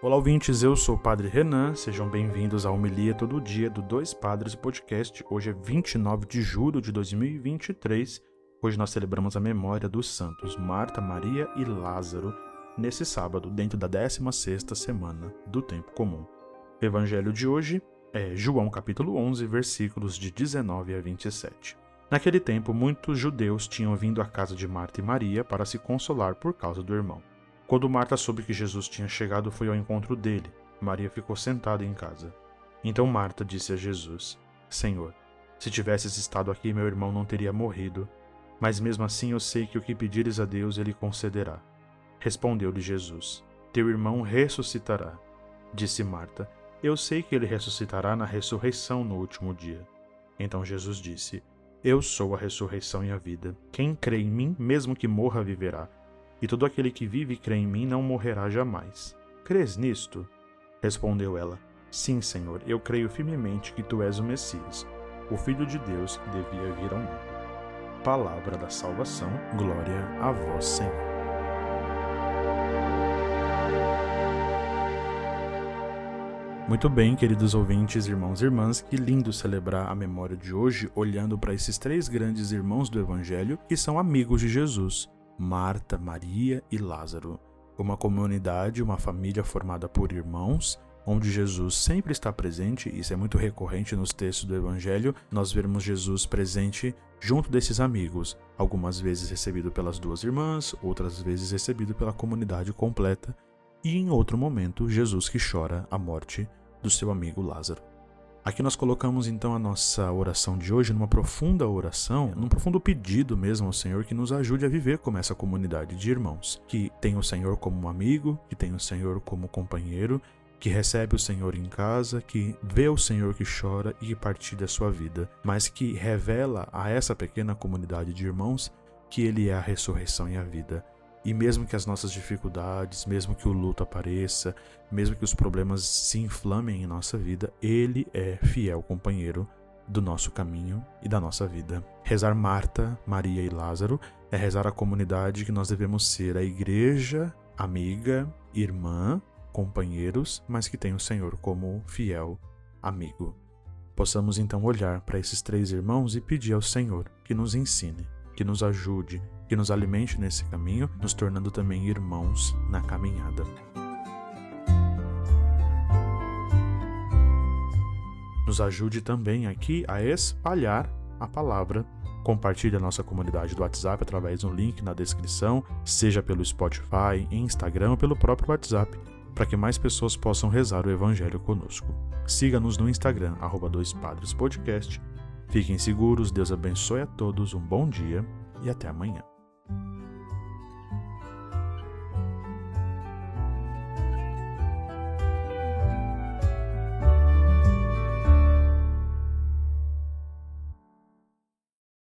Olá, ouvintes. Eu sou o Padre Renan. Sejam bem-vindos à Homilia Todo Dia do Dois Padres Podcast. Hoje é 29 de julho de 2023. Hoje nós celebramos a memória dos santos Marta, Maria e Lázaro nesse sábado, dentro da 16ª semana do Tempo Comum. O evangelho de hoje é João capítulo 11, versículos de 19 a 27. Naquele tempo, muitos judeus tinham vindo à casa de Marta e Maria para se consolar por causa do irmão. Quando Marta soube que Jesus tinha chegado, foi ao encontro dele. Maria ficou sentada em casa. Então Marta disse a Jesus: Senhor, se tivesses estado aqui, meu irmão não teria morrido. Mas mesmo assim eu sei que o que pedires a Deus, ele concederá. Respondeu-lhe Jesus: Teu irmão ressuscitará. Disse Marta: Eu sei que ele ressuscitará na ressurreição no último dia. Então Jesus disse: Eu sou a ressurreição e a vida. Quem crê em mim, mesmo que morra, viverá e todo aquele que vive e crê em mim não morrerá jamais. Crês nisto? Respondeu ela: Sim, Senhor, eu creio firmemente que tu és o Messias, o Filho de Deus que devia vir ao mundo. Palavra da salvação, glória a vós, Senhor. Muito bem, queridos ouvintes, irmãos e irmãs, que lindo celebrar a memória de hoje olhando para esses três grandes irmãos do Evangelho que são amigos de Jesus. Marta, Maria e Lázaro. Uma comunidade, uma família formada por irmãos, onde Jesus sempre está presente, isso é muito recorrente nos textos do Evangelho, nós vemos Jesus presente junto desses amigos, algumas vezes recebido pelas duas irmãs, outras vezes recebido pela comunidade completa, e em outro momento, Jesus que chora a morte do seu amigo Lázaro. Aqui nós colocamos então a nossa oração de hoje numa profunda oração, num profundo pedido mesmo ao Senhor que nos ajude a viver como essa comunidade de irmãos, que tem o Senhor como amigo, que tem o Senhor como companheiro, que recebe o Senhor em casa, que vê o Senhor que chora e que partilha a sua vida, mas que revela a essa pequena comunidade de irmãos que Ele é a ressurreição e a vida e mesmo que as nossas dificuldades, mesmo que o luto apareça, mesmo que os problemas se inflamem em nossa vida, Ele é fiel companheiro do nosso caminho e da nossa vida. Rezar Marta, Maria e Lázaro é rezar a comunidade que nós devemos ser, a igreja, amiga, irmã, companheiros, mas que tem o Senhor como fiel amigo. Possamos então olhar para esses três irmãos e pedir ao Senhor que nos ensine, que nos ajude, que nos alimente nesse caminho, nos tornando também irmãos na caminhada. Nos ajude também aqui a espalhar a palavra. Compartilhe a nossa comunidade do WhatsApp através do link na descrição, seja pelo Spotify, Instagram ou pelo próprio WhatsApp, para que mais pessoas possam rezar o Evangelho conosco. Siga-nos no Instagram, arroba Fiquem seguros, Deus abençoe a todos, um bom dia e até amanhã.